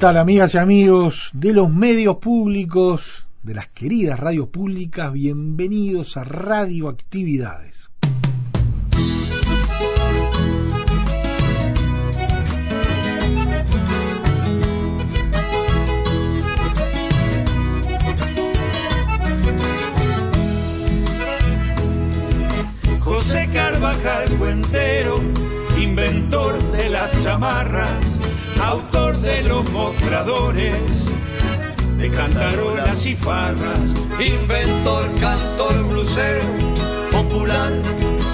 Tal amigas y amigos de los medios públicos, de las queridas radios públicas? Bienvenidos a Radioactividades. José Carvajal Cuentero, inventor de las chamarras, autor de los mostradores, de cantarolas y farras, inventor, cantor, blusero, popular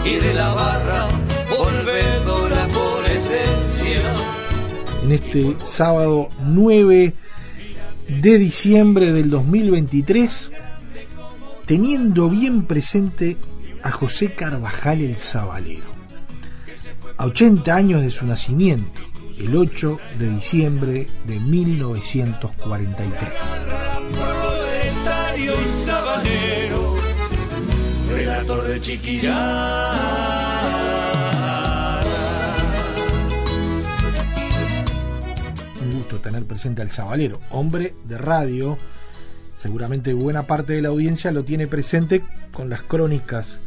y de la barra, volvedora por esencia. En este sábado 9 de diciembre del 2023, teniendo bien presente a José Carvajal el Zabalero. A 80 años de su nacimiento, el 8 de diciembre de 1943. Proletario y sabanero, relator de chiquilladas. Un gusto tener presente al Zabalero, hombre de radio. Seguramente buena parte de la audiencia lo tiene presente con las crónicas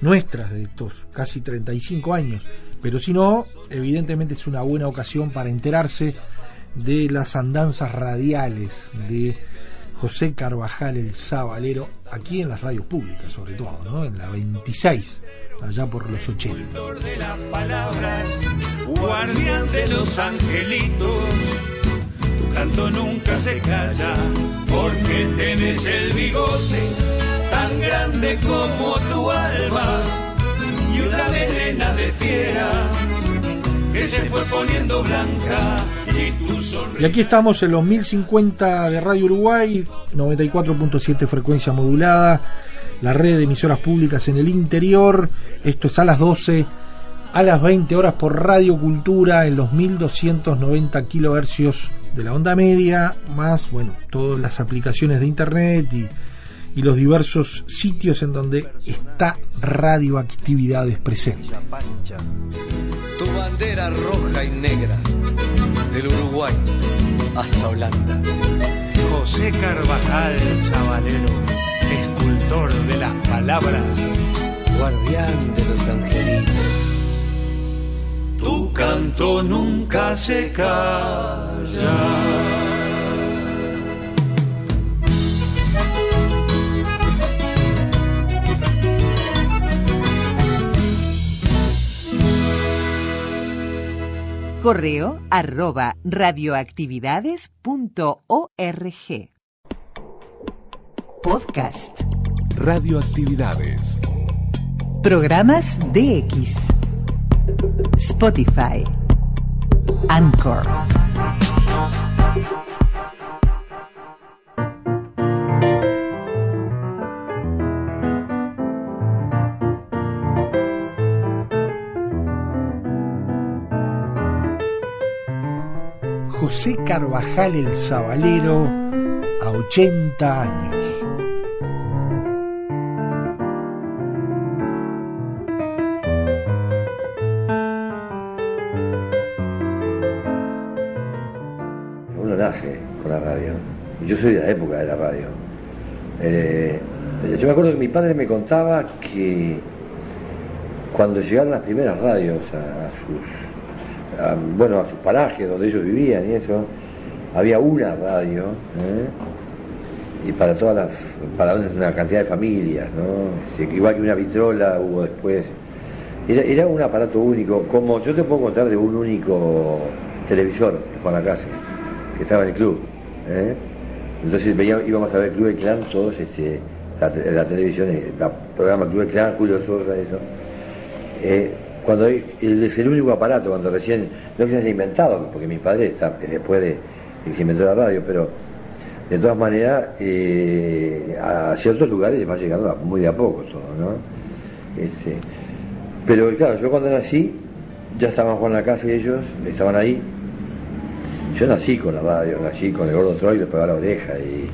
nuestras de estos casi 35 años. Pero si no, evidentemente es una buena ocasión para enterarse de las andanzas radiales de José Carvajal el Zabalero, aquí en las radios públicas sobre todo, ¿no? en la 26, allá por los 80. Autor de las palabras, guardián de los angelitos. Tu canto nunca se porque el bigote grande como tu alma y una melena de fiera que se fue poniendo blanca y tu sonrisa. Y aquí estamos en los 1050 de Radio Uruguay, 94.7 frecuencia modulada, la red de emisoras públicas en el interior. Esto es a las 12, a las 20 horas por Radio Cultura en los 1290 kilohercios de la onda media, más, bueno, todas las aplicaciones de internet y, y los diversos sitios en donde está radioactividades presente. Pancha, tu bandera roja y negra, del Uruguay hasta Holanda. José Carvajal Sabalero, escultor de las palabras. guardián de los angelitos. Tu canto nunca se calla. Correo arroba radioactividades.org. Podcast. Radioactividades. Programas DX. Spotify. Anchor. José Carvajal el Zabalero a 80 años. Uno nace con la radio. Yo soy de la época de la radio. Eh, yo me acuerdo que mi padre me contaba que cuando llegaron las primeras radios a sus bueno a sus parajes donde ellos vivían y eso había una radio, ¿eh? y para todas las, para una cantidad de familias, ¿no? Igual que una vitrola hubo después. Era, un aparato único, como yo te puedo contar de un único televisor, Juan Lacase, que estaba en el club. ¿eh? Entonces veía- íbamos a ver Club del Clan, todos, este, la, te- la televisión, el programa Club del Clan, Julio Sosa, eso. Eh, cuando es el único aparato, cuando recién, no que se haya inventado, porque mi padre está es después de, que se inventó la radio, pero de todas maneras, eh, a ciertos lugares se va llegando a- muy de a poco todo, ¿no? Este, pero claro, yo cuando nací, ya estaban Juan Lacase y ellos, estaban ahí. Yo nací con la radio, nací con el gordo Troy, le pegaba la oreja y,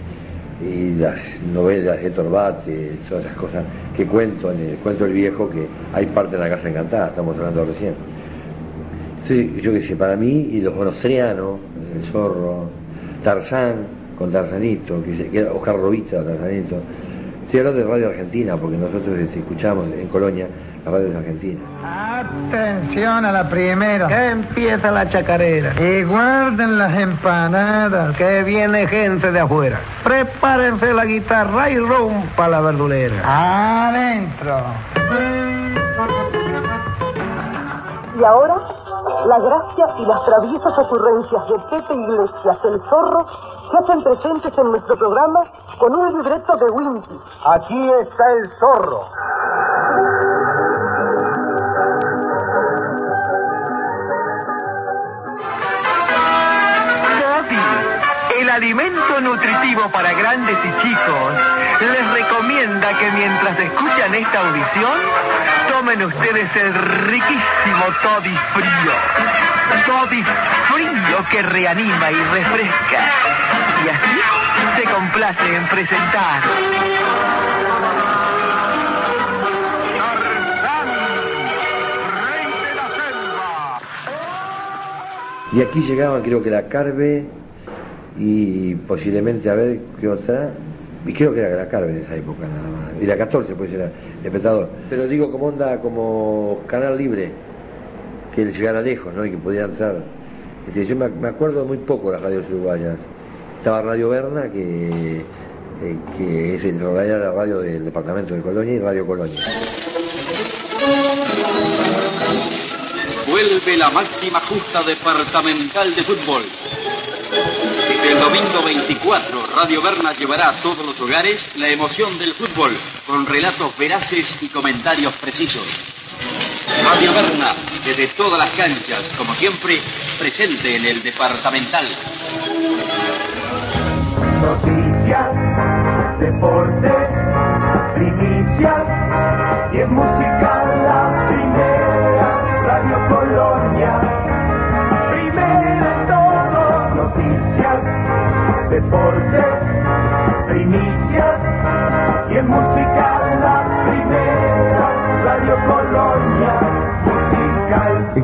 y las novelas de Torbate, todas esas cosas que cuento en el cuento del viejo, que hay parte de la casa encantada, estamos hablando recién. Entonces, yo qué sé, para mí, y los bonostrianos, el zorro, Tarzán, con Tarzanito, que, que era Oscar Robita, Tarzanito. Estoy hablando de Radio Argentina, porque nosotros este, escuchamos en Colonia las radios argentinas. Atención a la primera. Que empieza la chacarera. Y guarden las empanadas. Que viene gente de afuera. Prepárense la guitarra y rompa la verdulera. Adentro. Y ahora, la gracia y las traviesas ocurrencias de Pepe Iglesias, el zorro, se hacen presentes en nuestro programa con un libreto de Wimpy. Aquí está el zorro. Alimento nutritivo para grandes y chicos, les recomienda que mientras escuchan esta audición, tomen ustedes el riquísimo Toddy Frío. Toddy Frío que reanima y refresca. Y así se complace en presentar. Y aquí llegaban creo que la Carve y posiblemente a ver qué otra. Y creo que era la Carve en esa época nada más. Y la 14 pues era el espectador. Pero digo como onda, como canal libre, que llegara lejos, ¿no? Y que podía entrar. Este, yo me, acuerdo muy poco de las radios uruguayas. Estaba Radio Berna, que, eh, que es el, era la radio del departamento de Colonia y Radio Colonia. Vuelve la máxima justa departamental de fútbol. El domingo 24, Radio Berna llevará a todos los hogares la emoción del fútbol, con relatos veraces y comentarios precisos. Radio Berna, desde todas las canchas, como siempre, presente en el departamental. Noticias, deportes,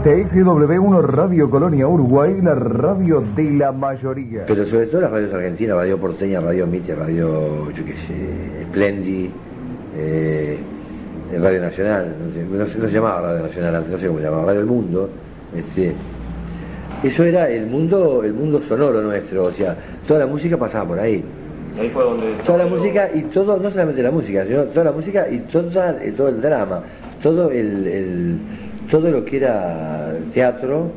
Es XW1 Radio Colonia Uruguay, la radio de la mayoría. Pero sobre todo las radios argentinas, Radio Porteña, Radio Mitre, Radio, yo qué sé, Splendi, eh, Radio Nacional, no, sé, no se- no se llamaba Radio Nacional antes, no sé cómo se llamaba, Radio El Mundo. Este, eso era el mundo, el mundo sonoro nuestro, o sea, toda la música pasaba por ahí. Ahí fue donde... Toda la música y todo, no solamente la música, sino toda la música y toda, eh, todo el drama, todo el, el- todo lo que era teatro,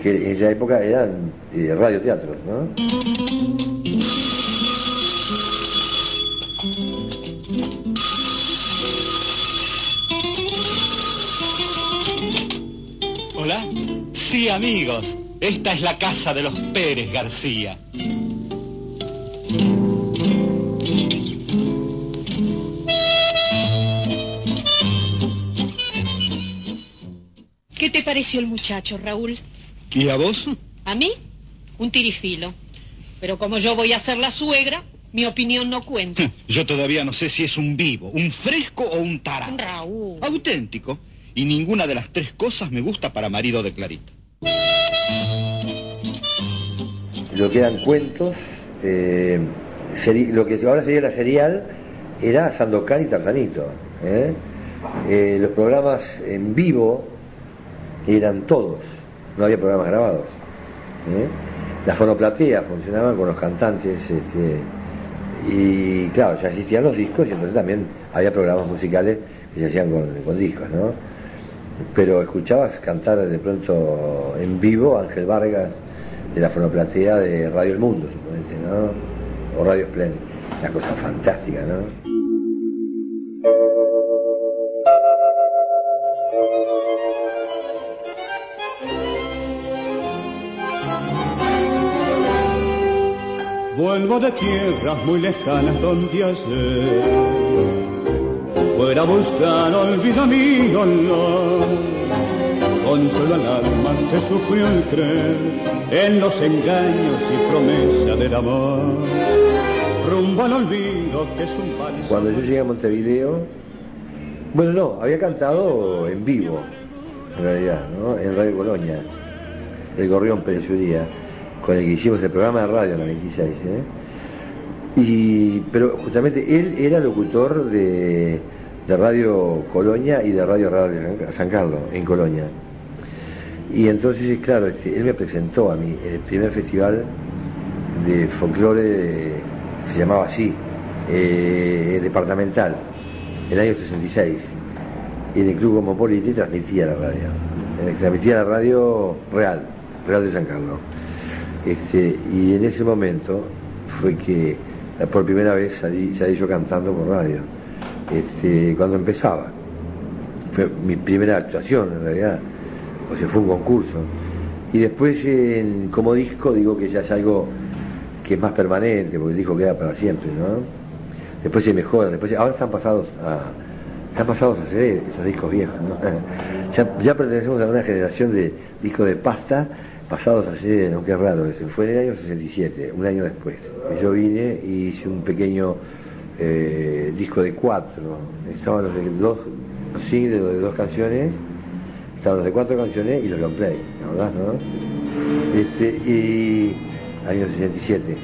que en esa época eran eh, ¿no? Hola. Sí, amigos. Esta es la casa de los Pérez García. ¿Qué te pareció el muchacho, Raúl? ¿Y a vos? ¿A mí? Un tirifilo. Pero como yo voy a ser la suegra, mi opinión no cuenta. Yo todavía no sé si es un vivo, un fresco o un tarado. Raúl. Auténtico. Y ninguna de las tres cosas me gusta para marido de Clarita. Lo que eran cuentos, eh, seri- lo que ahora sería la serial, era Sandokan y Tarzanito. ¿eh? Eh, los programas en vivo eran todos, no había programas grabados. ¿eh? la fonoplatea funcionaba con los cantantes, este, y claro, ya existían los discos y entonces también había programas musicales que se hacían con, con discos, ¿no? Pero escuchabas cantar de pronto en vivo Ángel Vargas de la fonoplatea de Radio El Mundo, suponete, ¿no? O Radio Splendid. Una cosa fantástica, ¿no? Vuelvo de tierras muy lejanas donde ayer fuera a buscar olvido mío, consuelo al alma que sufrió el creer en los engaños y promesa del amor. Rumbo al olvido que es un vals. Cuando yo llegué a Montevideo, bueno, no, había cantado en vivo, en realidad, ¿no? En Radio Colonia, el Gorrión Pérez Uría, con el que hicimos el programa de radio en la 26, ¿eh? Y, pero justamente él era locutor de, de Radio Colonia y de Radio Radio San Carlos, en Colonia. Y entonces, claro, este, él me presentó a mí el primer festival de folclore, se llamaba así, eh, departamental, el año 66. Y en el Club Cosmopolita transmitía la radio. Eh, transmitía la radio real, real de San Carlos. Este, y en ese momento fue que eh, por primera vez salí, salí yo cantando por radio. Este, cuando empezaba. Fue mi primera actuación en realidad. O sea, fue un concurso. Y después como disco digo que ya es algo que es más permanente, porque el disco queda para siempre, ¿no? Después se mejora, después se- ahora están pasados a están pasados a CD, esos discos viejos, ¿no? ya, ya pertenecemos a una generación de discos de pasta pasados a CD, ¿no? Qué raro. Fue en el año 67, un año después. Yo vine y hice un pequeño eh, disco de cuatro. Estaban los de dos, los de dos canciones, estaban los de cuatro canciones y los long play, ¿la verdad, no? Este, y año 67.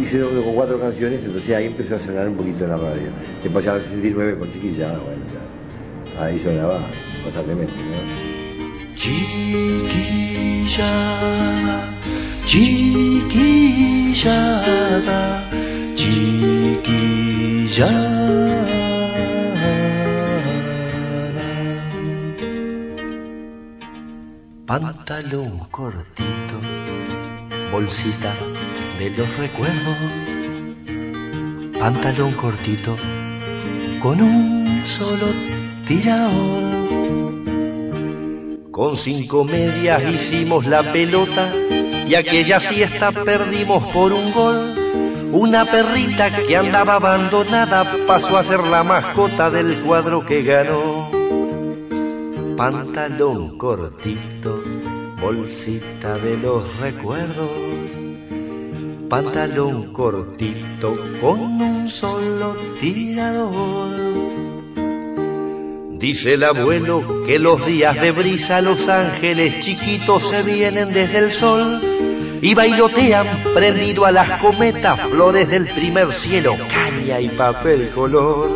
Hice uno con cuatro canciones, entonces ahí empezó a sonar un poquito en la radio. Después ya en el 69 con chiquilla, bueno, ya. Ahí sonaba constantemente, ¿no? Chiquillada, chiquillada, chiquillada. Pantalón cortito, bolsita de los recuerdos. Pantalón cortito, con un solo tirador. Con cinco medias hicimos la pelota y aquella siesta perdimos por un gol. Una perrita que andaba abandonada pasó a ser la mascota del cuadro que ganó. Pantalón cortito, bolsita de los recuerdos. Pantalón cortito con un solo tirador. Dice el abuelo que los días de brisa los ángeles chiquitos se vienen desde el sol y bailotean prendido a las cometas flores del primer cielo, caña y papel color.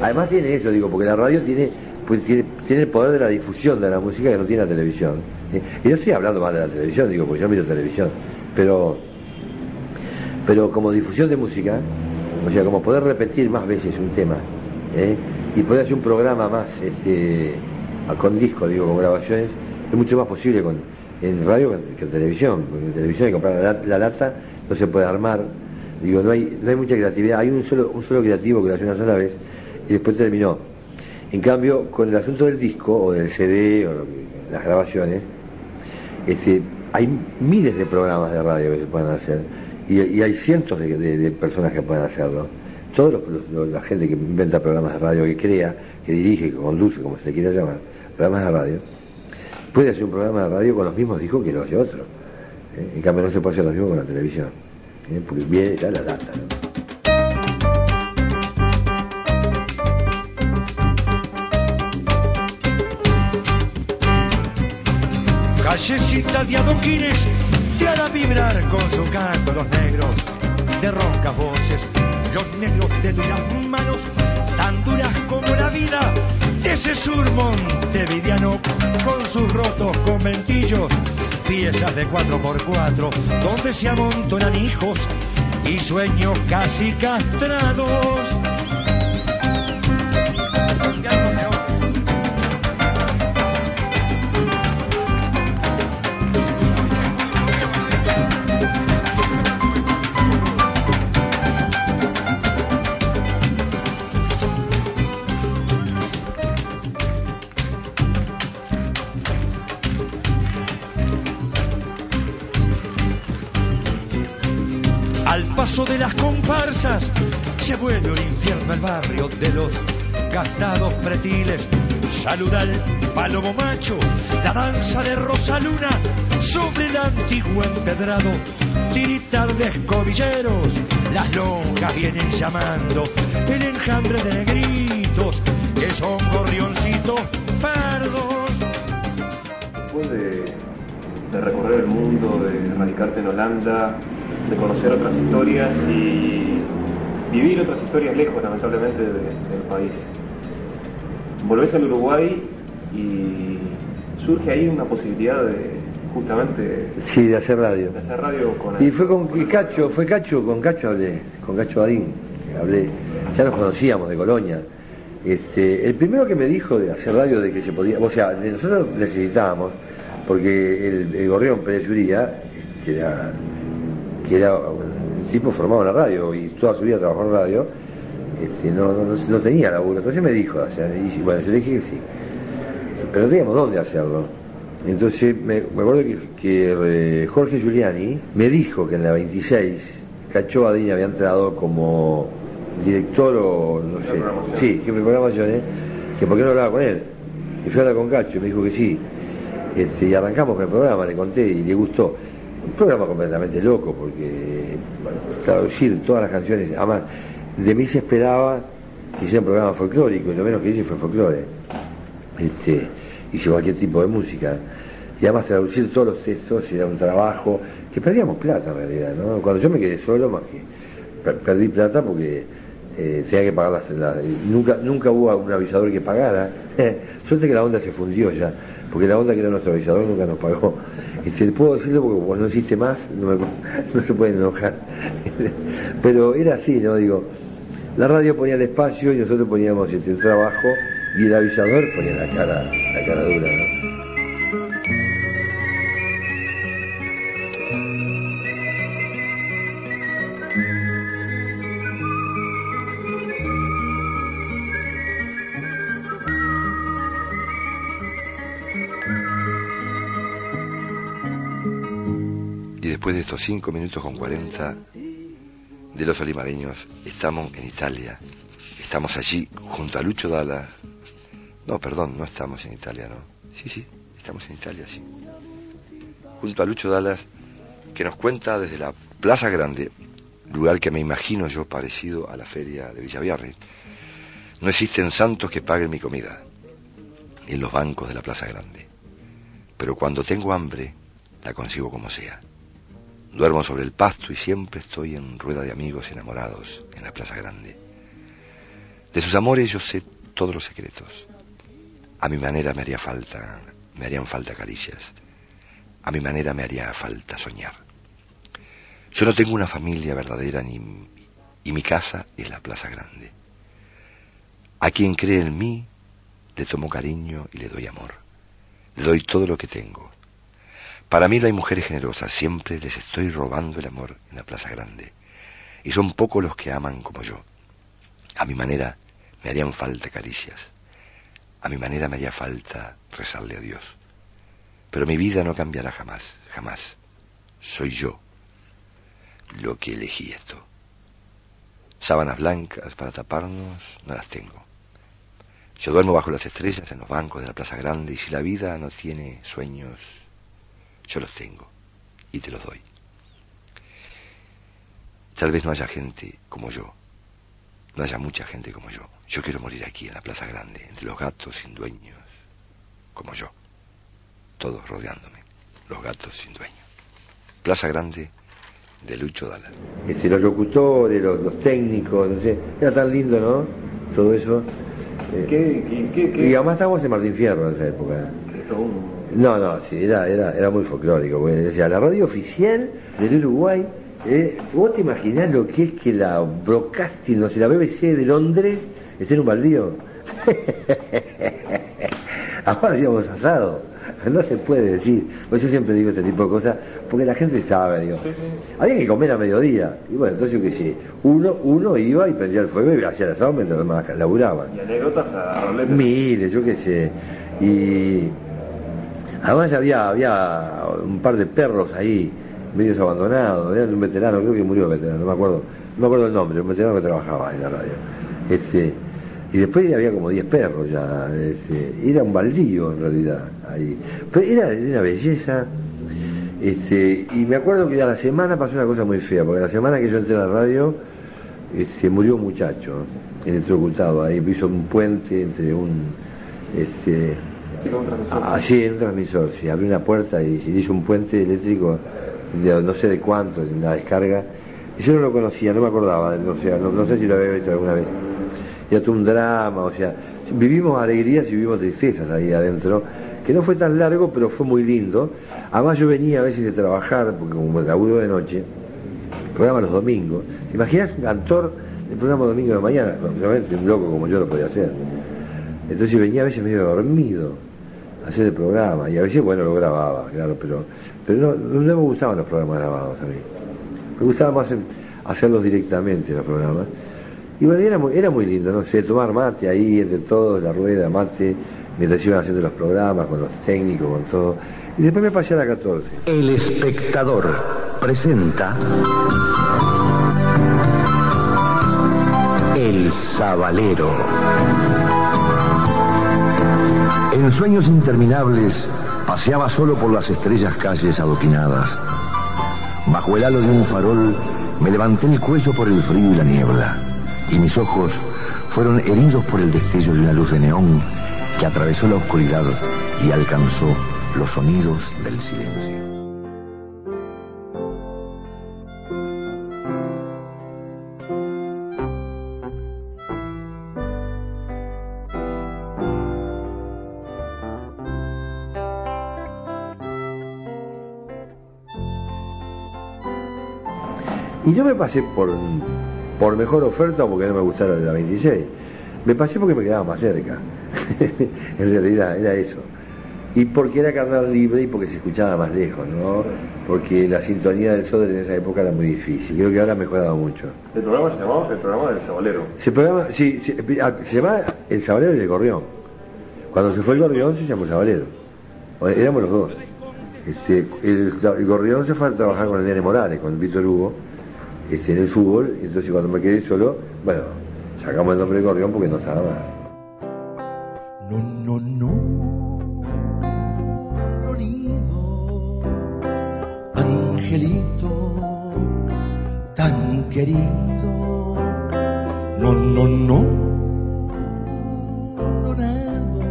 Además tiene eso, digo, porque la radio tiene, pues, tiene, tiene el poder de la difusión de la música que no tiene la televisión. ¿eh? Y no estoy hablando más de la televisión, digo, porque yo miro televisión, pero, pero como difusión de música, o sea, como poder repetir más veces un tema, ¿eh? y poder hacer un programa más este, con disco, digo, con grabaciones, es mucho más posible con, en radio que, en televisión, porque en televisión hay que comprar la, la lata, no se puede armar, digo, no hay, no hay mucha creatividad, hay un solo, un solo creativo que lo hace una sola vez y después terminó. En cambio, con el asunto del disco o del CD o lo que- las grabaciones, este, hay miles de programas de radio que se pueden hacer y, hay cientos de personas que pueden hacerlo. Los- la gente que inventa programas de radio, que crea, que dirige, que conduce, como se le quiera llamar, programas de radio, puede hacer un programa de radio con los mismos discos que lo hace otro. ¿eh? En cambio, no se puede hacer lo mismo con la televisión, ¿eh? porque viene ya la data. ¿no? Callecita de adoquines te hará vibrar con su canto los negros de roncas voces, los negros de duras manos, tan duras como la vida de ese sur montevideano con sus rotos conventillos, piezas de 4x4 donde se amontonan hijos y sueños casi castrados. Paso de las comparsas se vuelve un infierno el barrio de los gastados pretiles. Saluda al palomo macho, la danza de Rosaluna sobre el antiguo empedrado. Tiritar de escobilleros, las lonjas vienen llamando, el enjambre de negritos que son gorrioncitos pardos. Después de, de recorrer el mundo, de radicarte en Holanda, de conocer otras historias y vivir otras historias lejos, lamentablemente, de- del país. Volvés al Uruguay y surge ahí una posibilidad de justamente Sí, de hacer radio. de hacer radio con Y fue con y Cacho, fue Cacho, con Cacho hablé, con Cacho Badín, hablé, ya nos conocíamos de Colonia. Este, el primero que me dijo de hacer radio de que se podía, o sea, nosotros necesitábamos, porque el, el Gorrión Pérez Uría, que era, que era un tipo formado en la radio y toda su vida trabajó en radio, este, no, no, no- tenía laburo. Entonces me dijo, o sea, y bueno, yo le dije que sí, pero no teníamos dónde hacerlo. Entonces me, me acuerdo que, eh, Jorge Giuliani me dijo que en la 26 Cacho Badín había entrado como director o no sé, sí, que me programación, ¿eh? que por qué no hablaba con él. Y fui a hablar con Cacho y me dijo que sí. Este, y arrancamos con el programa, le conté y le gustó. Un programa completamente loco porque traducir todas las canciones, además de mí se esperaba que hiciera un programa folclórico y lo menos que hice fue folclore. Este, hice cualquier tipo de música. Y además traducir todos los textos era un trabajo que perdíamos plata en realidad, ¿no? Cuando yo me quedé solo, más que per- perdí plata porque eh, tenía que pagar las, las- nunca nunca hubo un avisador que pagara. Suerte que la onda se fundió ya, porque la onda que era nuestro avisador nunca nos pagó. Este, puedo decirlo porque como no existe más, no, me- se pueden enojar. Pero era así, ¿no? Digo, la radio ponía el espacio y nosotros poníamos este, el trabajo y el avisador ponía la cara, la cara dura, ¿no? Estos 5 minutos con 40 de los olimareños, estamos en Italia. Estamos allí junto a Lucho Dalla. No, perdón, no estamos en Italia, ¿no? Sí, sí, estamos en Italia, sí. Junto a Lucho Dallas, que nos cuenta desde la Plaza Grande, lugar que me imagino yo parecido a la feria de Villaviarre. No existen santos que paguen mi comida en los bancos de la Plaza Grande. Pero cuando tengo hambre, la consigo como sea. Duermo sobre el pasto y siempre estoy en rueda de amigos enamorados en la Plaza Grande. De sus amores yo sé todos los secretos. A mi manera me haría falta, me harían falta caricias. A mi manera me haría falta soñar. Yo no tengo una familia verdadera ni y mi casa es la Plaza Grande. A quien cree en mí le tomo cariño y le doy amor. Le doy todo lo que tengo. Para mí no hay mujeres generosas, siempre les estoy robando el amor en la Plaza Grande. Y son pocos los que aman como yo. A mi manera me harían falta caricias. A mi manera me haría falta rezarle a Dios. Pero mi vida no cambiará jamás, jamás. Soy yo lo que elegí esto. Sábanas blancas para taparnos no las tengo. Yo duermo bajo las estrellas en los bancos de la Plaza Grande y si la vida no tiene sueños, yo los tengo y te los doy. Tal vez no haya gente como yo, no haya mucha gente como yo. Yo quiero morir aquí en la Plaza Grande, entre los gatos sin dueños, como yo, todos rodeándome, los gatos sin dueño. Plaza Grande de Lucho Dalla. Este, los locutores, los, los técnicos, no sé, era tan lindo, ¿no? Todo eso. Eh, ¿Qué, qué, qué, qué? Y además estábamos en Martín Fierro en esa época. No, no, sí, era, era, era muy folclórico. porque decía, la radio oficial del Uruguay, eh, ¿vos te imaginás lo que es que la broadcasting, no sé, la BBC de Londres esté en un baldío? Ahora hacíamos asado. No se puede decir. Pues yo siempre digo este tipo de cosas porque la gente sabe, digo. Había que comer a mediodía. Y bueno, entonces yo qué sé, uno, uno iba y prendía el fuego y hacía el asado mientras los demás laburaban. Y anécdotas a. Miles, yo qué sé. Y además había, había un par de perros ahí, medios abandonados. Era un veterano, creo que murió el veterano, no me acuerdo, no me acuerdo el nombre, un veterano que trabajaba en la radio. Este, y después había como 10 perros ya. Este, era un baldío en realidad ahí. Pero era de una belleza. Este, y me acuerdo que a la semana pasó una cosa muy fea, porque la semana que yo entré a la radio, se murió un muchacho electrocutado ahí, hizo un puente entre un este allí en un transmisor, sí, abrió una puerta y se hizo un puente eléctrico de no sé de cuánto, la descarga. Y yo no lo conocía, no me acordaba, o sea, no, sé si lo había visto alguna vez. Y todo un drama, o sea, vivimos alegrías y vivimos tristezas ahí adentro, que no fue tan largo, pero fue muy lindo. Además yo venía a veces de trabajar, porque como laburo de noche, programa los domingos. ¿Te imaginas un cantor del programa domingo de mañana? Obviamente un loco como yo lo podía hacer. Entonces venía a veces medio dormido hacer el programa, y a veces, bueno, lo grababa, claro, pero, pero no, no me gustaban los programas grabados a mí. Me gustaba más hacerlos directamente los programas. Y bueno, era muy, era muy lindo, no sé, tomar mate ahí entre todos, la rueda, mate, mientras iban haciendo los programas, con los técnicos, con todo. Y después me pasé a la 14. El espectador presenta El Sabalero. En sueños interminables paseaba solo por las estrellas calles adoquinadas. Bajo el halo de un farol me levanté el cuello por el frío y la niebla, y mis ojos fueron heridos por el destello de una luz de neón que atravesó la oscuridad y alcanzó los sonidos del silencio. Y no me pasé por, por mejor oferta o porque no me gustara de la 26. Me pasé porque me quedaba más cerca. en realidad era eso. Y porque era carnal libre y porque se escuchaba más lejos, ¿no? Porque la sintonía del Soder en esa época era muy difícil. Creo que ahora ha mejorado mucho. El programa se llamaba El programa del Sabalero. Se, programa, sí, se, ah, se llamaba El Sabalero y el Gorrión. Cuando se fue el Gorrión se llamó Sabalero. Éramos los dos. Este, el, el Gorrión se fue a trabajar con el Nene Morales, con Víctor Hugo, este, en el fútbol. Entonces cuando me quedé solo, bueno, sacamos el nombre de Gorrión porque no estaba más. No, no, no. Angelito, tan querido. No, no, no. Dorado,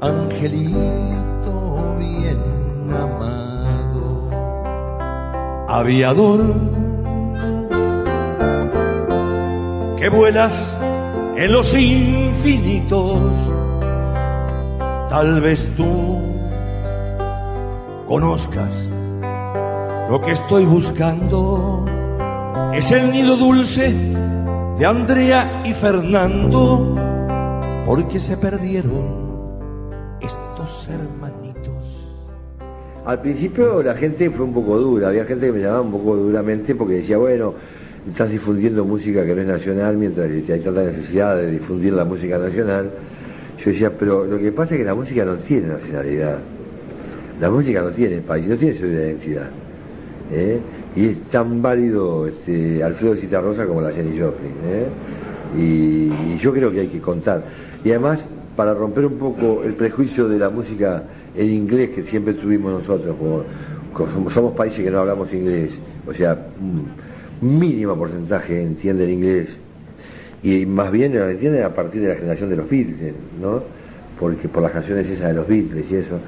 angelito bien amado. Aviador, que vuelas en los infinitos. Tal vez tú conozcas lo que estoy buscando. Es el nido dulce de Andrea y Fernando, porque se perdieron estos hermanitos. Al principio la gente fue un poco dura, había gente que me llamaba un poco duramente porque decía, bueno, estás difundiendo música que no es nacional mientras hay tanta necesidad de difundir la música nacional. Yo decía, pero lo que pasa es que la música no tiene nacionalidad. La música no tiene país, no tiene su identidad. ¿eh? Y es tan válido este, Alfredo Citarrosa como la Jenny Joplin. ¿eh? Y yo creo que hay que contar. Y además, para romper un poco el prejuicio de la música en inglés que siempre tuvimos nosotros, como, somos, países que no hablamos inglés, o sea, un mínimo porcentaje entiende el inglés, y más bien lo entienden a partir de la generación de los Beatles, ¿no? Porque por las canciones esas de los Beatles y eso.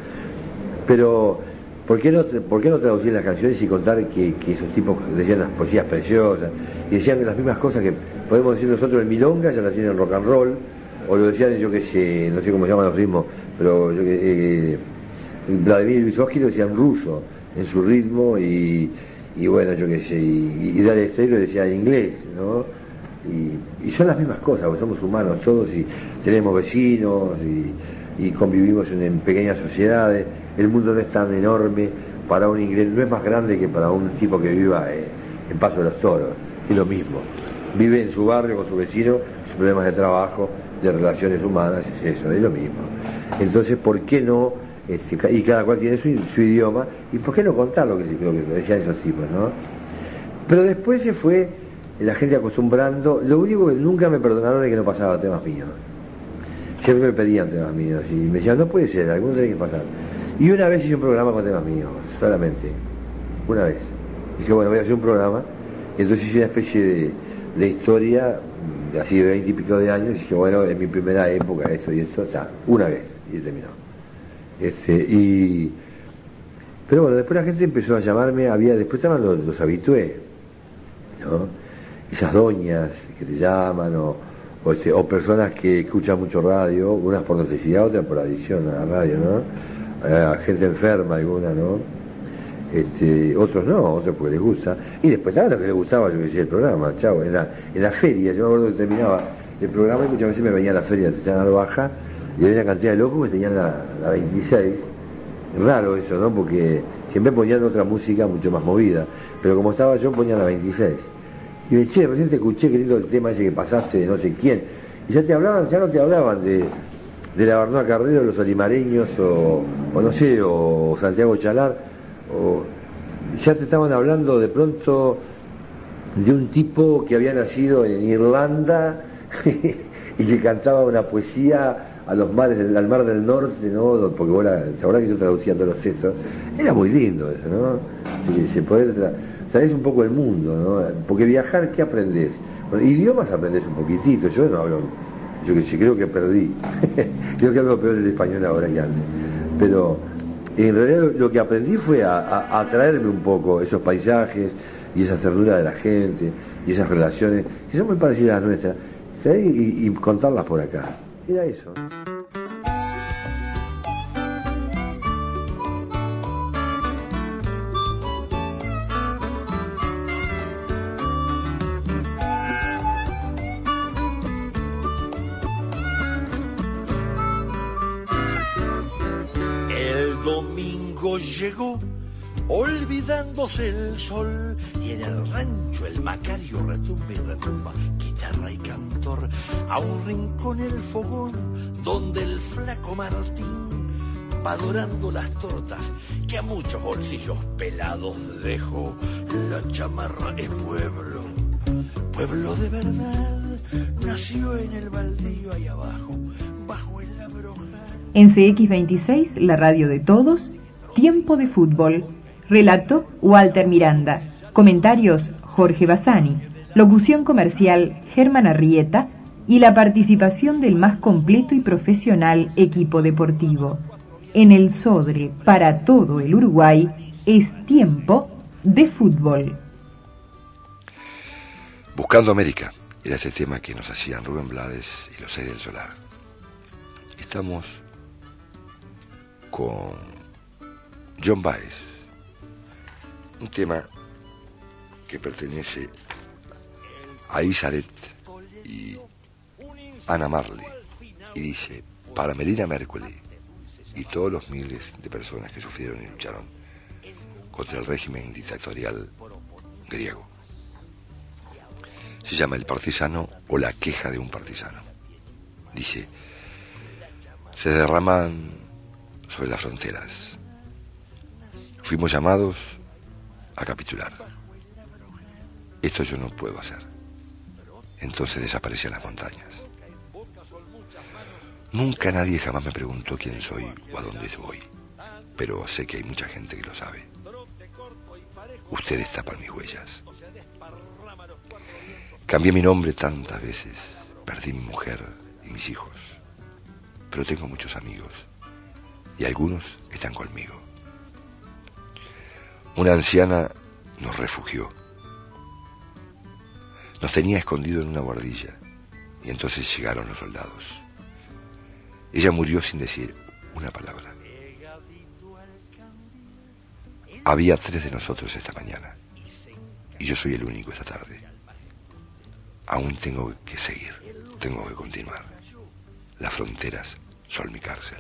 Pero, ¿por qué no, por traducir las canciones y contar que, que esos tipos decían las poesías preciosas y decían las mismas cosas que podemos decir nosotros en milonga, ya las decían en rock and roll, o lo decían, yo que sé, no sé cómo se llaman los ritmos, pero yo que eh, Vladimir Vysotsky lo decía en ruso, en su ritmo, y, bueno, yo qué sé, y, y Dale Estéreo decía inglés, ¿no? Y, son las mismas cosas, porque somos humanos todos y tenemos vecinos y, convivimos en, en pequeñas sociedades, el mundo no es tan enorme para un inglés, no es más grande que para un tipo que viva eh, en Paso de los Toros, es lo mismo. Vive en su barrio con su vecino, sus problemas de trabajo, de relaciones humanas, es eso, es lo mismo. Entonces, ¿por qué no? Este, y cada cual tiene su, idioma, ¿y por qué no contar lo que, lo que decían esos tipos, no? Pero después se fue la gente acostumbrando, lo único que nunca me perdonaron es que no pasaba temas míos. Siempre me pedían temas míos y me decían, no puede ser, alguno tiene que pasar. Y una vez hice un programa con temas míos, solamente. Una vez. Dije, bueno, voy a hacer un programa. Entonces hice una especie de, de historia, de así de veinte y pico de años. Y dije, bueno, en mi primera época, esto y esto, ya, una vez. Y terminó. Este, y. Pero bueno, después la gente empezó a llamarme, había, después estaban los, los habitués, ¿no? Esas doñas que te llaman, o, o, o personas que escuchan mucho radio, unas por necesidad, otras por adicción a la radio, ¿no? Eh, gente enferma alguna, ¿no? Este, otros no, otros porque les gusta. Y después nada, lo que les gustaba, yo que sé, el programa, chavo, en la, en la feria, yo me acuerdo que terminaba el programa y muchas veces me venía a la feria de Tetiana Baja y había una cantidad de locos que tenían la, la 26. Raro eso, ¿no? Porque siempre ponían otra música mucho más movida, pero como estaba yo ponía la 26. Y me che, recién te escuché que lindo el tema ese que pasaste de no sé quién. Y ya te hablaban, ya no te hablaban de, de la Barnoa Carrero, los olimareños, o, o no sé, o Santiago Chalar, o ya te estaban hablando de pronto de un tipo que había nacido en Irlanda y que cantaba una poesía a los mares al mar del norte, ¿no? Porque vos la, sabrás que yo traducía todos los textos. Era muy lindo eso, ¿no? Se poder tra un poco el mundo, ¿no? Porque viajar, ¿qué aprendés? Bueno, idiomas aprendés un poquitito, yo no hablo, yo creo que perdí. creo que hablo peor el español ahora que antes. Pero en realidad lo, que aprendí fue a, atraerme un poco esos paisajes y esa ternura de la gente y esas relaciones que son muy parecidas a las nuestras. Y, y contarlas por acá. Era eso. Llegó, olvidándose el sol, y en el rancho el Macario retumba y retumba, guitarra y cantor, a un rincón el fogón, donde el flaco Martín va dorando las tortas, que a muchos bolsillos pelados dejó. La chamarra es pueblo, pueblo de verdad, nació en el baldío ahí abajo, bajo el abroja. En CX26, la radio de todos, Tiempo de Fútbol. Relato Walter Miranda. Comentarios Jorge Bassani. Locución comercial Germán Arrieta. Y la participación del más completo y profesional equipo deportivo. En el Sodre, para todo el Uruguay, es Tiempo de Fútbol. Buscando América era ese tema que nos hacían Rubén Blades y los seis del Solar. Estamos con John Baez, un tema que pertenece a Isaret y Ana Marley y dice para Melina Mercury y todos los miles de personas que sufrieron y lucharon contra el régimen dictatorial griego. Se llama El partisano o la queja de un partisano. Dice, se derraman sobre las fronteras. Fuimos llamados a capitular. Esto yo no puedo hacer. Entonces desaparecían las montañas. Nunca nadie jamás me preguntó quién soy o a dónde voy, pero sé que hay mucha gente que lo sabe. Ustedes tapan mis huellas. Cambié mi nombre tantas veces, perdí mi mujer y mis hijos, pero tengo muchos amigos y algunos están conmigo. Una anciana nos refugió. Nos tenía escondido en una guardilla y entonces llegaron los soldados. Ella murió sin decir una palabra. Había tres de nosotros esta mañana y yo soy el único esta tarde. Aún tengo que seguir, tengo que continuar. Las fronteras son mi cárcel.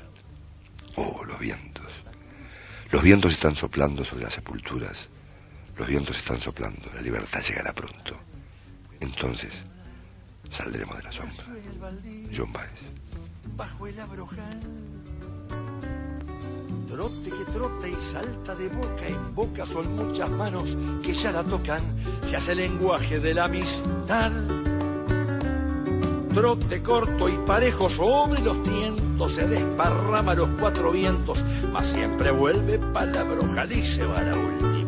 Oh, los vientos. Los vientos están soplando sobre las sepulturas. Los vientos están soplando. La libertad llegará pronto. Entonces saldremos de la sombra. John Baez. Bajo el abrojal. Trote que trota y salta de boca en boca son muchas manos que ya la tocan. Se hace el lenguaje de la amistad. Trote corto y parejo sobre los tientos se desparrama los cuatro vientos, mas siempre vuelve palabrojal y se va la última.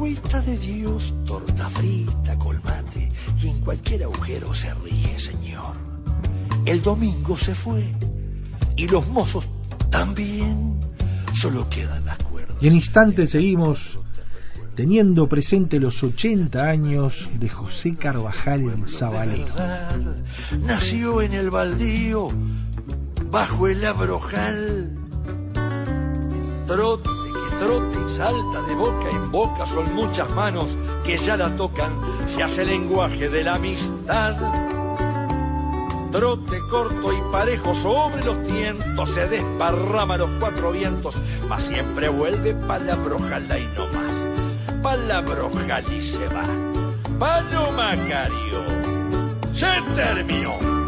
Agüita de Dios, torta frita, colmate y en cualquier agujero se ríe, señor. El domingo se fue y los mozos también, solo quedan las cuerdas. Y en instantes seguimos teniendo presente los 80 años de José Carvajal el Zabalero. verdad. Nació en el baldío, bajo el abrojal. Trote que trote salta de boca en boca, son muchas manos que ya la tocan, se hace lenguaje de la amistad. Trote corto y parejo sobre los tientos, se desparrama los cuatro vientos, mas siempre vuelve palabrojal y no más. Palabrojal y se va. Palo Macario. Se terminó.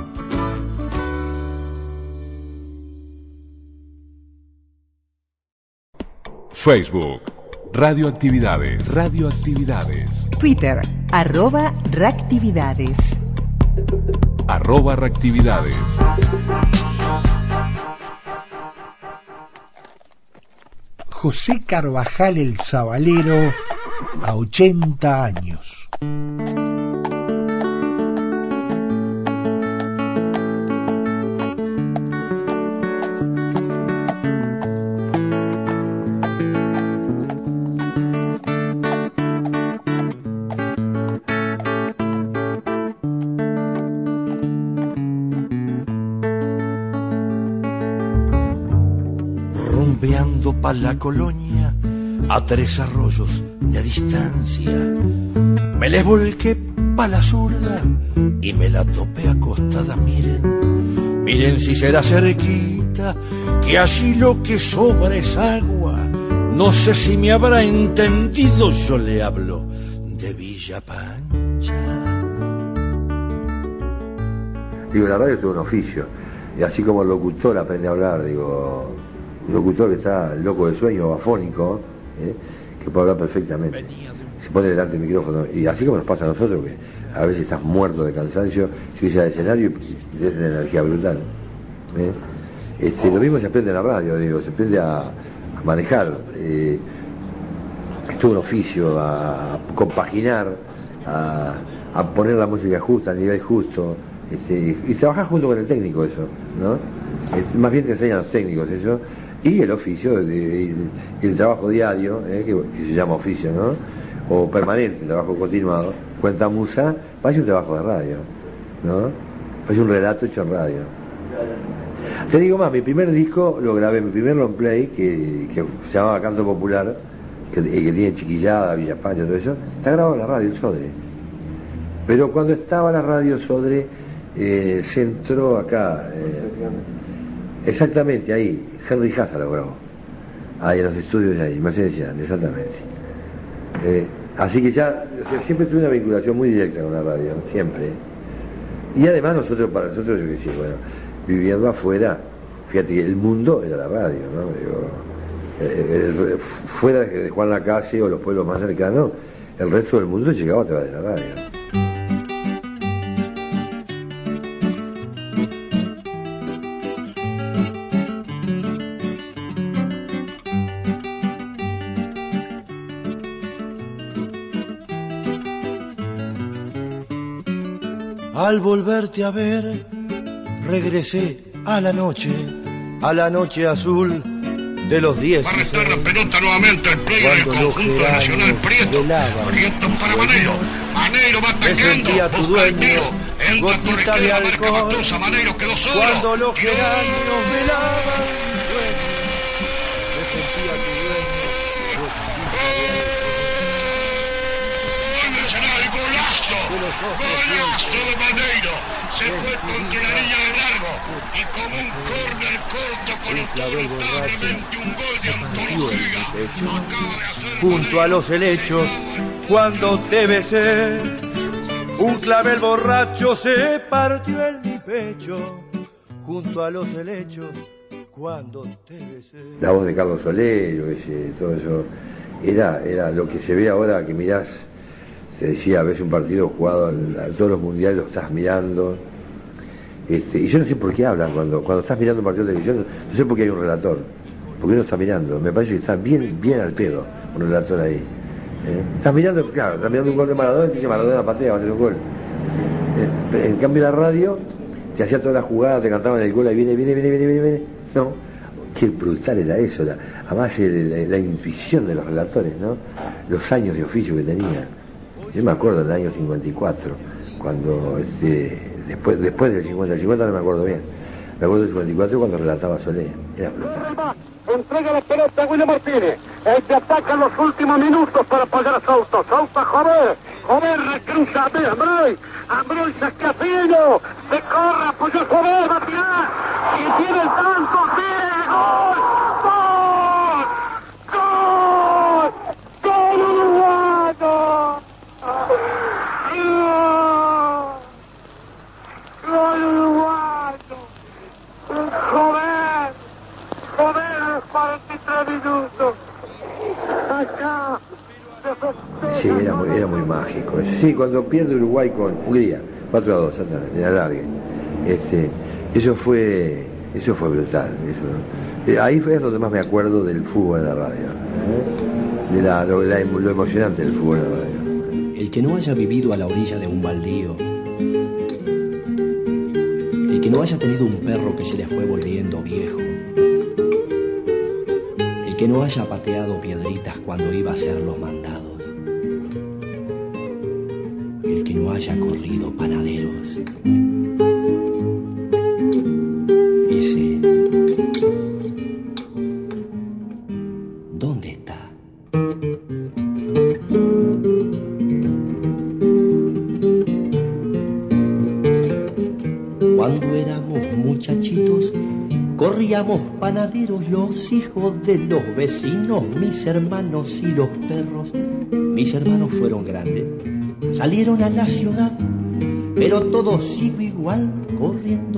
Facebook, Radioactividades, Radioactividades, Twitter, arroba reactividades. arroba reactividades. José Carvajal el Zabalero a 80 años. Rumbeando pa' la colonia a tres arroyos de distancia. Me les volqué pa' la zurda y me la topé acostada, miren. Miren si será cerquita, que allí lo que sobra es agua. No sé si me habrá entendido, yo le hablo de Villa Pancha. Digo, la radio es un oficio. Y así como el locutor aprende a hablar, digo, un locutor que está loco de sueño afónico, ¿eh? que puede hablar perfectamente. Se pone delante del micrófono. Y así como nos pasa a nosotros, que a veces estás muerto de cansancio, subís al escenario y y tienes una energía brutal. ¿eh? Este, lo mismo se aprende en la radio, digo, se aprende a, manejar. eh, es todo un oficio, a, compaginar, a, poner la música justa, a nivel justo. Este, y trabajar junto con el técnico eso, ¿no? Más bien te enseñan los técnicos eso. Y el oficio, el trabajo diario, ¿eh? que, que se llama oficio, ¿no? O permanente, trabajo continuado. Cuenta musa, parece un trabajo de radio, ¿no? Parece un relato hecho en radio. Te digo más, mi primer disco lo grabé, mi primer long play, que, que se llamaba Canto Popular, que, que tiene Chiquillada, Villa Pancha, todo eso, está grabado en la radio, el Sodre. Pero cuando estaba la radio Sodre, eh, se entró acá, eh, exactamente ahí, Henry Haza lo grabó, ahí en los estudios de ahí, Mercedes Allende, exactamente. Eh, así que ya, o sea, siempre tuve una vinculación muy directa con la radio, siempre. Y además nosotros, para nosotros, yo qué sé, bueno, viviendo afuera, fíjate que el mundo era la radio, ¿no? Eh, eh, fuera de Juan Lacase o los pueblos más cercanos, el resto del mundo llegaba a través de la radio. Al volverte a ver, regresé a la noche, a la noche azul de los diez. Va a restar la pelota nuevamente el player del Cuando los conjunto de Nacional geranios Prieto. velaban Prieto para Maneiro. Maneiro va Me tu dueño. Entra de alcohol. Matusa. Maneiro quedó solo. Cuando los geranios velaban mi sueño, me sentía tu dueño, gotita de Gol del Senado, golazo. Golazo de Maneiro. Se fue contra la línea de largo. Y como un córner corto colocó notablemente un gol de antología. Junto a los helechos cuando te besé. Un clavel borracho se partió en mi pecho junto a los helechos cuando te besé. La voz de Carlos sé, todo eso. Era, era lo que se ve ahora que mirás, decía, ves un partido jugado a todos los mundiales, lo estás mirando. Este, y yo no sé por qué hablan cuando, cuando estás mirando un partido de televisión, no sé por qué hay un relator, porque uno está mirando, me parece que está bien, bien al pedo un relator ahí. ¿eh? Estás mirando, claro, estás mirando un gol de Maradona y dice Maradona patea, va a hacer un gol. Eh, en cambio la radio te hacía toda la jugada, te cantaban el gol, ahí viene, viene, viene, viene, viene, viene. No, qué brutal era eso, la, además la intuición de los relatores, ¿no? Los años de oficio que tenían. Yo me acuerdo del año 54, cuando este, después, después del 50, el 50 no me acuerdo bien. Me acuerdo del 54 cuando relataba Solé, era brutal. Entrega la pelota a William Martínez. ¡Gol! ¡Gol uruguayo! ¡Gol! ¡Gol uruguayo! ¡Joder! ¡Joder! a los 43 minutos! Acá. Sí, era muy, era muy mágico. Sí, cuando pierde Uruguay con Hungría, 4 a 2, exactamente, en alargue. Este, eso fue, eso fue brutal. Eso, eh, ahí fue donde más me acuerdo del fútbol en la radio. ¿eh? De la, lo, la- lo emocionante del fútbol en la radio. El que no haya vivido a la orilla de un baldío, el que no haya tenido un perro que se le fue volviendo viejo, que no haya pateado piedritas cuando iba a hacer los mandados, el que no haya corrido panaderos, corríamos panaderos los hijos de los vecinos, mis hermanos y los perros. Mis hermanos fueron grandes, salieron a la ciudad, pero todos sigo igual corriendo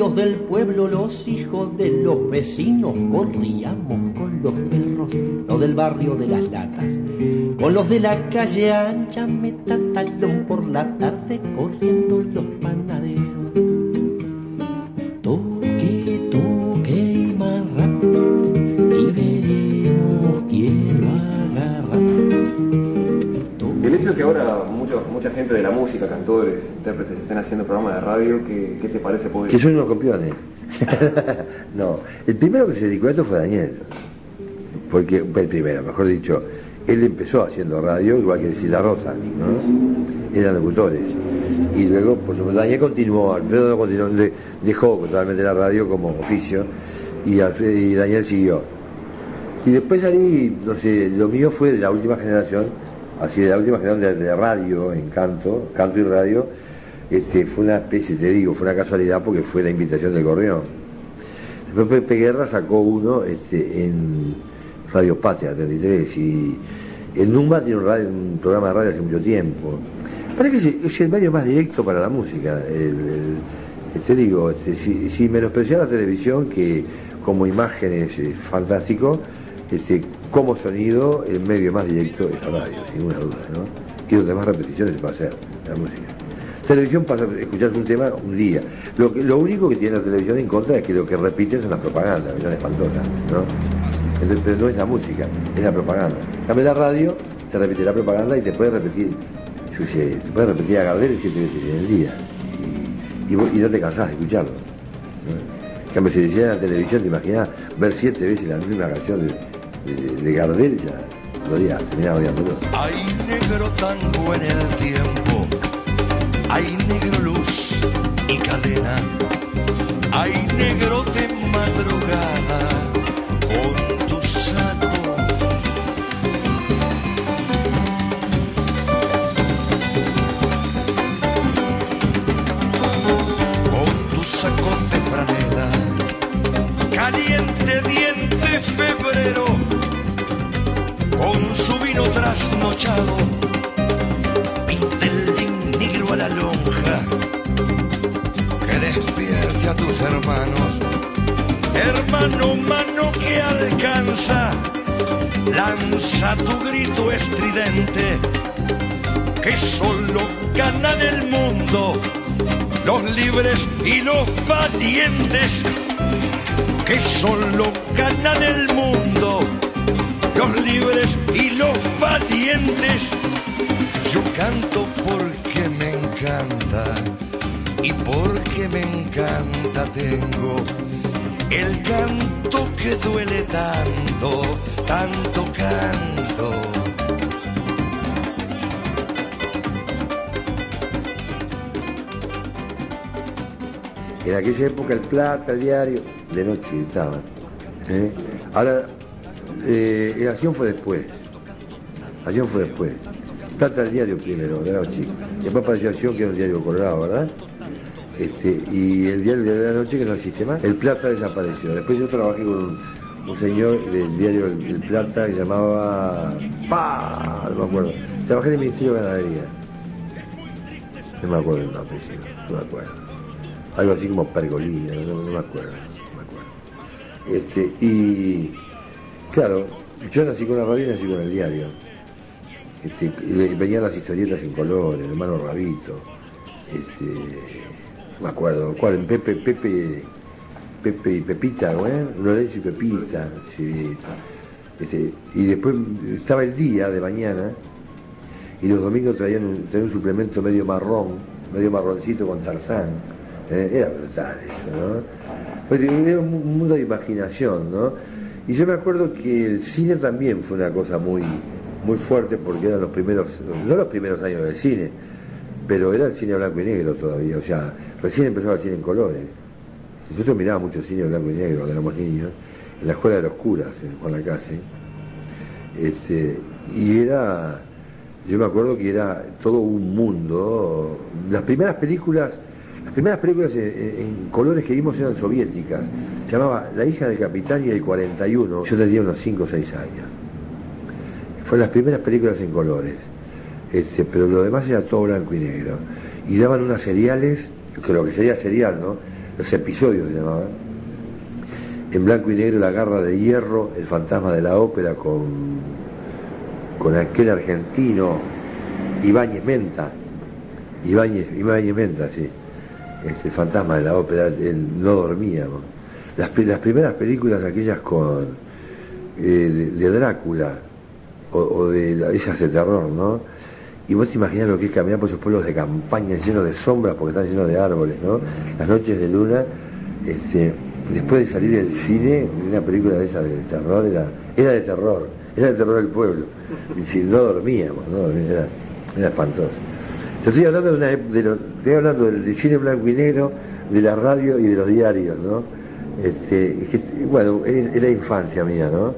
los baldíos del pueblo, los hijos de los vecinos corríamos con los perros, no del barrio de las latas, con los de la calle ancha, metatalón por la tarde, corriendo los de la música, cantores, intérpretes, estén haciendo programas de radio, ¿qué, qué te parece? Porque Que son unos campeones. no, el primero que se dedicó a esto fue Daniel. Porque, el primero, mejor dicho, él empezó haciendo radio, igual que Sila Rosa, ¿no? Eran locutores. Y luego, por supuesto, Daniel continuó, Alfredo continuó, dejó totalmente la radio como oficio, y, Alfredo- y Daniel siguió. Y después salí, no sé, lo mío fue de la última generación, así de la última generación de, de radio, en canto, canto y radio, este, fue una especie, te digo, fue una casualidad porque fue la invitación del Gorrión. Después Pepe Guerra sacó uno este, en Radio Patria 33 y el Numba tiene un, radio- un programa de radio hace mucho tiempo. Parece que es- el medio más directo para la música. El, te digo, este, si, si menospreciar la televisión, que como imagen es, eh, fantástico, este, como sonido, el medio más directo es la radio, sin ninguna duda, ¿no? Y donde más repeticiones se puede hacer, la música. Televisión pasa a escuchar un tema un día. Lo, único que tiene la televisión en contra es que lo que repite son las propagandas, que son espantosas, ¿no? Entonces, pero no es la música, es la propaganda. En cambio, la radio se repite la propaganda y te puede repetir, sé, te puede repetir a Gardel siete veces en el día. Y, no te cansás de escucharlo. ¿no? En cambio, si la televisión, te imaginas ver siete veces la misma canción de, de, de Gardel, ya lo odias, terminás odiándolo. Hay negro tango en el tiempo, hay negro luz y cadena, hay negro de madrugada caliente diente febrero con su vino trasnochado, pinta negro a la lonja, que despierte a tus hermanos, hermano, mano que alcanza, lanza tu grito estridente, que solo ganan el mundo, los libres y los valientes, que solo ganan el mundo los libres y los valientes. Yo canto porque me encanta y porque me encanta tengo el canto que duele tanto, tanto canto. En aquella época el Plata, el diario, de noche estaban. ¿eh? Ahora, eh, el Acción fue después. Acción fue después. Plata, el diario primero, de la noche. Y después apareció Acción, que era un diario colorado, ¿verdad? Este, y el diario de la noche, que no existe más. El Plata desapareció. Después yo trabajé con un, señor del diario El, Plata que llamaba... ¡Pah! No me acuerdo. Trabajé en el Ministerio de Ganadería. No me acuerdo el nombre, no me acuerdo. Algo así como pergolina, no me acuerdo. Este, y claro, yo nací con radio y nací con el diario. Este, venían las historietas en color, el hermano Rabito. Este, me acuerdo, ¿cuál? Pepe, Pepe, Pepe y Pepita. Lorenzo y Pepita, sí. Este, y después estaba el día de mañana y los domingos traían traían un suplemento medio marrón, medio marroncito con Tarzán. ¿Eh? Era brutal eso, ¿no? Pues era un un mundo de imaginación, ¿no? Y yo me acuerdo que el cine también fue una cosa muy, muy fuerte porque eran los primeros, no los primeros años del cine, pero era el cine blanco y negro todavía, o sea, recién empezaba el cine en colores. Nosotros mirábamos mucho cine blanco y negro cuando éramos niños, en la escuela de los curas, en Juan Lacase. Este, y era, yo me acuerdo que era todo un mundo. Las primeras películas, las primeras películas en, en colores que vimos eran soviéticas. Se llamaba La hija del capitán y el 41. Yo tendría unos 5 o 6 años. Fueron las primeras películas en colores. Este, pero lo demás era todo blanco y negro. Y daban unas seriales, que lo que sería serial, ¿no? Los episodios se llamaban. En blanco y negro La garra de hierro, El fantasma de la ópera con, con aquel argentino Ibáñez Menta. Ibáñez, Ibáñez Menta, sí. Este, el fantasma de la ópera, él no dormía. ¿no? Las, pri- las primeras películas aquellas con eh, de, Drácula o, de la- esas de terror, ¿no? Y vos te imaginás lo que es caminar por esos pueblos de campaña llenos de sombras porque están llenos de árboles, ¿no? Las noches de luna, este, después de salir del cine, una película de esa de terror, era, era de terror, era de terror del pueblo. Y si no dormíamos, ¿no? Era, era espantoso. Te estoy hablando de una de lo- estoy hablando del, cine blanco y negro, de la radio y de los diarios, ¿no? Este, bueno, es, la infancia mía, ¿no?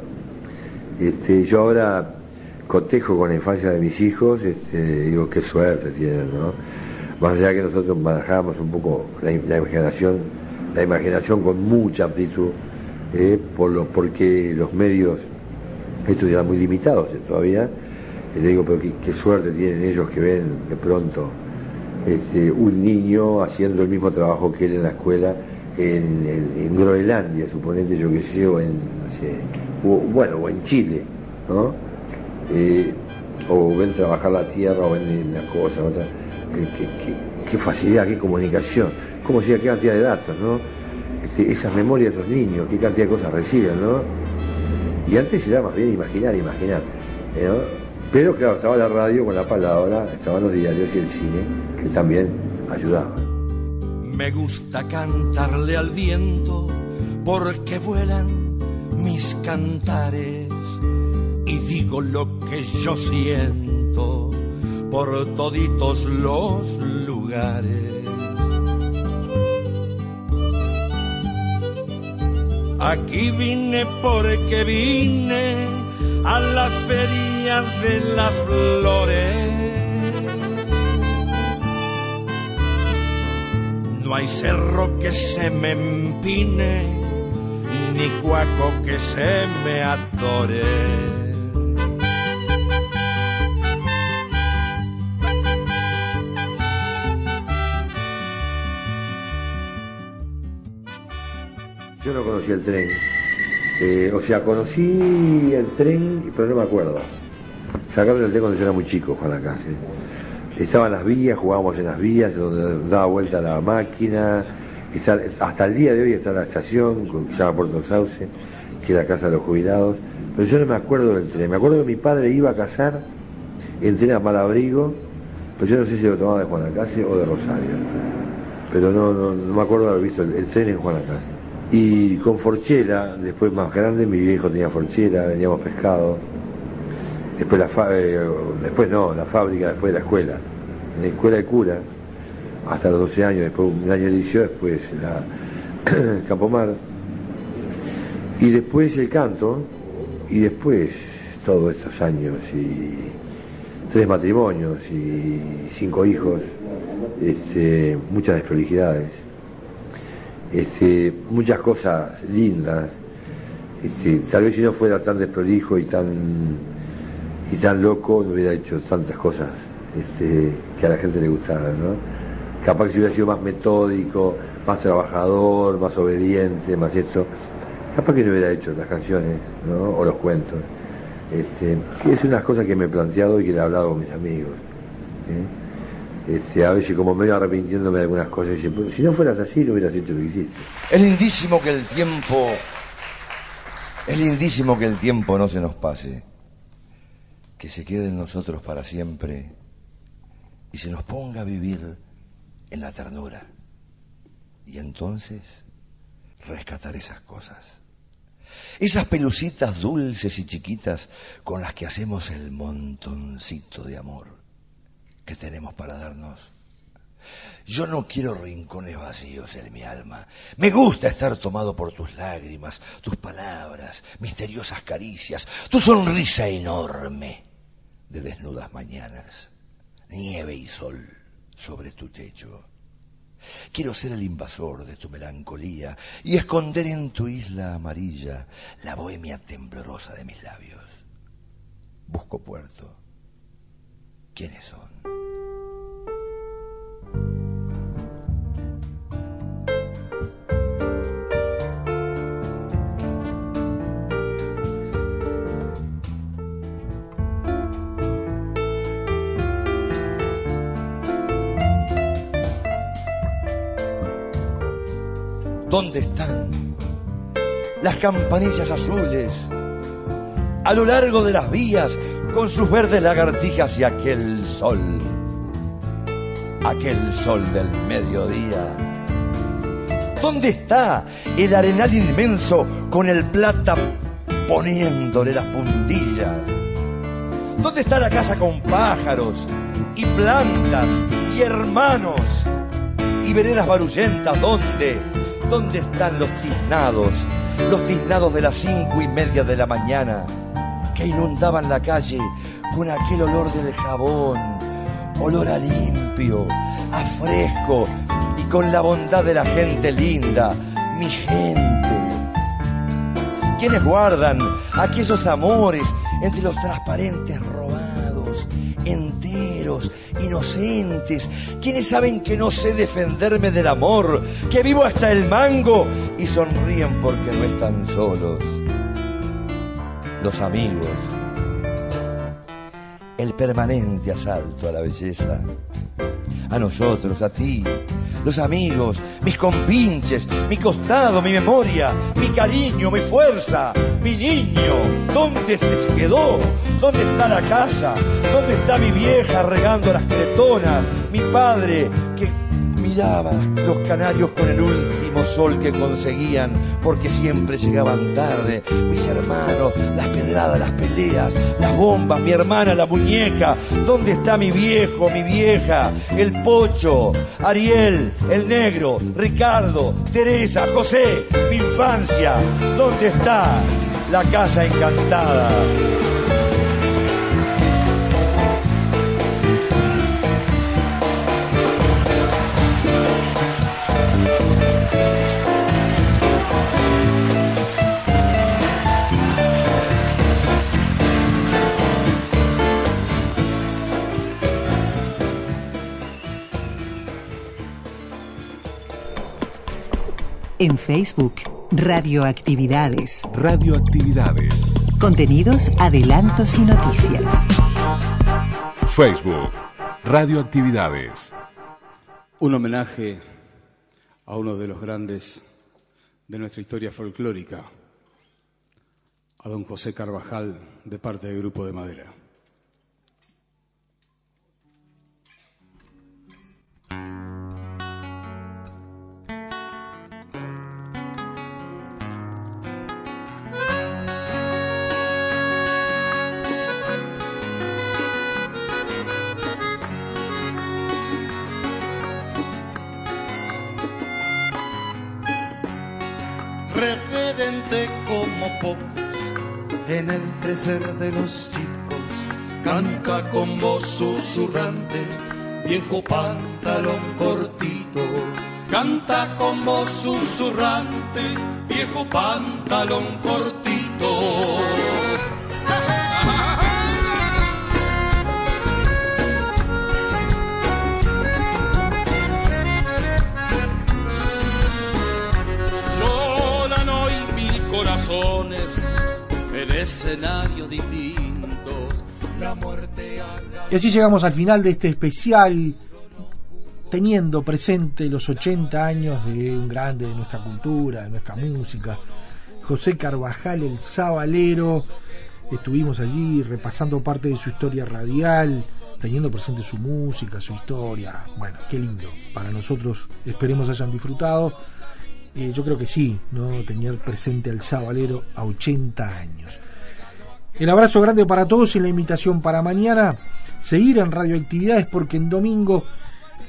Este, yo ahora cotejo con la infancia de mis hijos, este, digo, qué suerte tienen, ¿no? Más allá que nosotros manejábamos un poco la, im- la imaginación, la imaginación con mucha amplitud, eh, por lo, porque los medios, estos eran muy limitados todavía, Y te digo, pero qué, suerte tienen ellos que ven de pronto este, un niño haciendo el mismo trabajo que él en la escuela en, en- en Groenlandia, suponete yo que sé, o en, no sé, o- bueno, o en Chile, ¿no? Eh, o ven trabajar la tierra, o ven una cosa, otra. Eh, qué, facilidad, qué comunicación, cómo sea, qué cantidad de datos, ¿no? Este, esas memorias de esos niños, qué cantidad de cosas reciben, ¿no? Y antes era más bien imaginar, imaginar. ¿eh, ¿no? Pero claro, estaba la radio con la palabra, estaban los diarios y el cine, que también ayudaban. Me gusta cantarle al viento porque vuelan mis cantares y digo lo que yo siento por toditos los lugares. Aquí vine porque vine a la feria de las flores. No hay cerro que se me empine, ni cuaco que se me atore. Yo no conocía el tren. Eh, o sea, conocí el tren, pero no me acuerdo. Sacaron el tren cuando yo era muy chico, Juan Lacase. Estaban las vías, jugábamos en las vías, donde daba vuelta la máquina. Hasta el día de hoy está la estación, que se llama Puerto Sauce, que es la casa de los jubilados. Pero yo no me acuerdo del tren. Me acuerdo que mi padre iba a cazar en tren a Malabrigo, pero yo no sé si lo tomaba de Juan Lacase o de Rosario. Pero no, no, no me acuerdo haber visto el, el tren en Juan Lacase. Y con Forchera, después más grande, mi viejo tenía Forchera, vendíamos pescado. Después la fa- eh, después no, la fábrica, después de la escuela. La escuela de cura, hasta los 12 años, después un año de liceo, después la Campomar. Y después el canto, y después todos estos años, y tres matrimonios, y cinco hijos, este, muchas desprolijidades este, muchas cosas lindas. Este, tal vez si no fuera tan desprolijo y tan y tan loco, no hubiera hecho tantas cosas este, que a la gente le gustaran, ¿no? Capaz que si hubiera sido más metódico, más trabajador, más obediente, más esto, capaz que no hubiera hecho las canciones, ¿no? O los cuentos. Este, es unas cosas que me he planteado y que he hablado con mis amigos. ¿eh? Este, a veces como medio arrepintiéndome de algunas cosas, dice, "Pues, si no fueras así, no hubieras hecho lo que hiciste. Es lindísimo que el tiempo. Es lindísimo que el tiempo no se nos pase. Que se quede en nosotros para siempre. Y se nos ponga a vivir en la ternura. Y entonces rescatar esas cosas. Esas pelucitas dulces y chiquitas con las que hacemos el montoncito de amor que tenemos para darnos. Yo no quiero rincones vacíos en mi alma. Me gusta estar tomado por tus lágrimas, tus palabras, misteriosas caricias, tu sonrisa enorme de desnudas mañanas, nieve y sol sobre tu techo. Quiero ser el invasor de tu melancolía y esconder en tu isla amarilla la bohemia temblorosa de mis labios. Busco puerto. ¿Quiénes son? ¿Dónde están las campanillas azules? A lo largo de las vías, con sus verdes lagartijas y aquel sol, aquel sol del mediodía. ¿Dónde está el arenal inmenso con el plata poniéndole las puntillas? ¿Dónde está la casa con pájaros y plantas y hermanos y veredas barullentas? ¿Dónde? ¿Dónde están los tiznados? Los tiznados de las cinco y media de la mañana que inundaban la calle con aquel olor del jabón, olor a limpio, a fresco y con la bondad de la gente linda, mi gente. Quienes guardan aquellos amores entre los transparentes robados, enteros, inocentes, quienes saben que no sé defenderme del amor, que vivo hasta el mango y sonríen porque no están solos. Los amigos, el permanente asalto a la belleza, a nosotros, a ti, los amigos, mis compinches, mi costado, mi memoria, mi cariño, mi fuerza, mi niño, ¿dónde se quedó? ¿Dónde está la casa? ¿Dónde está mi vieja regando las cretonas? Mi padre que los canarios con el último sol que conseguían porque siempre llegaban tarde. Mis hermanos, las pedradas, las peleas, las bombas, mi hermana, la muñeca. ¿Dónde está mi viejo, mi vieja? El pocho, Ariel, el negro, Ricardo, Teresa, José, mi infancia. ¿Dónde está la casa encantada? En Facebook, Radioactividades. Radioactividades. Contenidos, adelantos y noticias. Facebook, Radioactividades. Un homenaje a uno de los grandes de nuestra historia folclórica, a don José Carvajal, de parte del Grupo de Madera. Como pocos en el crecer de los chicos. Canta con voz susurrante, viejo pantalón cortito. Canta con voz susurrante, viejo pantalón cortito. En escenarios distintos. La muerte Y así llegamos al final de este especial, teniendo presente los 80 años de un grande de nuestra cultura, de nuestra música, José Carvajal, el Sabalero. Estuvimos allí repasando parte de su historia radial, teniendo presente su música, su historia. Bueno, qué lindo. Para nosotros, esperemos hayan disfrutado. Eh, yo creo que sí, ¿no? Tener presente al Sabalero a 80 años. El abrazo grande para todos y la invitación para mañana. Seguir en radioactividades porque en domingo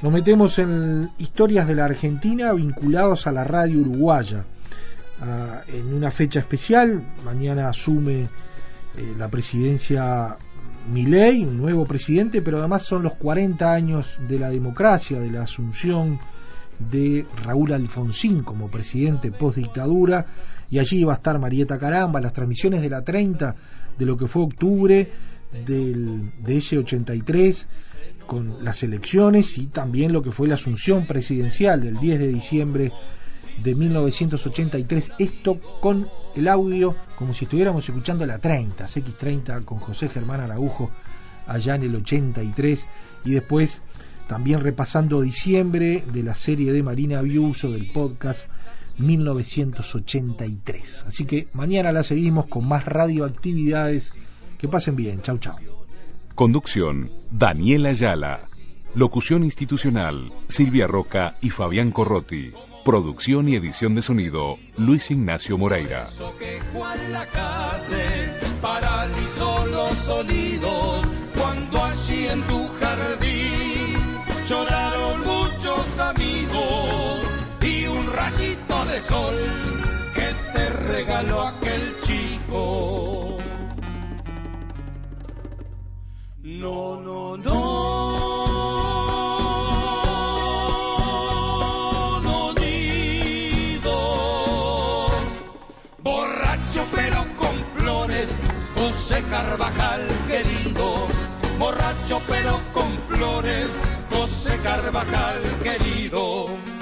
nos metemos en historias de la Argentina vinculados a la radio uruguaya. Ah, en una fecha especial, mañana asume eh, la presidencia Milei, un nuevo presidente, pero además son los 40 años de la democracia, de la asunción de Raúl Alfonsín como presidente post dictadura y allí va a estar Marieta Caramba, las transmisiones de la 30 de lo que fue octubre del, de ese 83 con las elecciones y también lo que fue la asunción presidencial del 10 de diciembre de 1983, esto con el audio como si estuviéramos escuchando la 30, X30 con José Germán Araujo allá en el 83 y después también repasando diciembre de la serie de Marina Biuso del podcast 1983. Así que mañana la seguimos con más radioactividades. Que pasen bien. Chau, chau. Conducción, Daniela Ayala. Locución institucional, Silvia Roca y Fabián Corrotti. Producción y edición de sonido, Luis Ignacio Moreira. que Juan Lacase paralizó los sonidos cuando allí en tu jardín lloraron muchos amigos y un rayito de sol que te regaló aquel chico. No, no, no, pero con flores, José Carvajal querido. Borracho pero con flores, José Carvajal querido.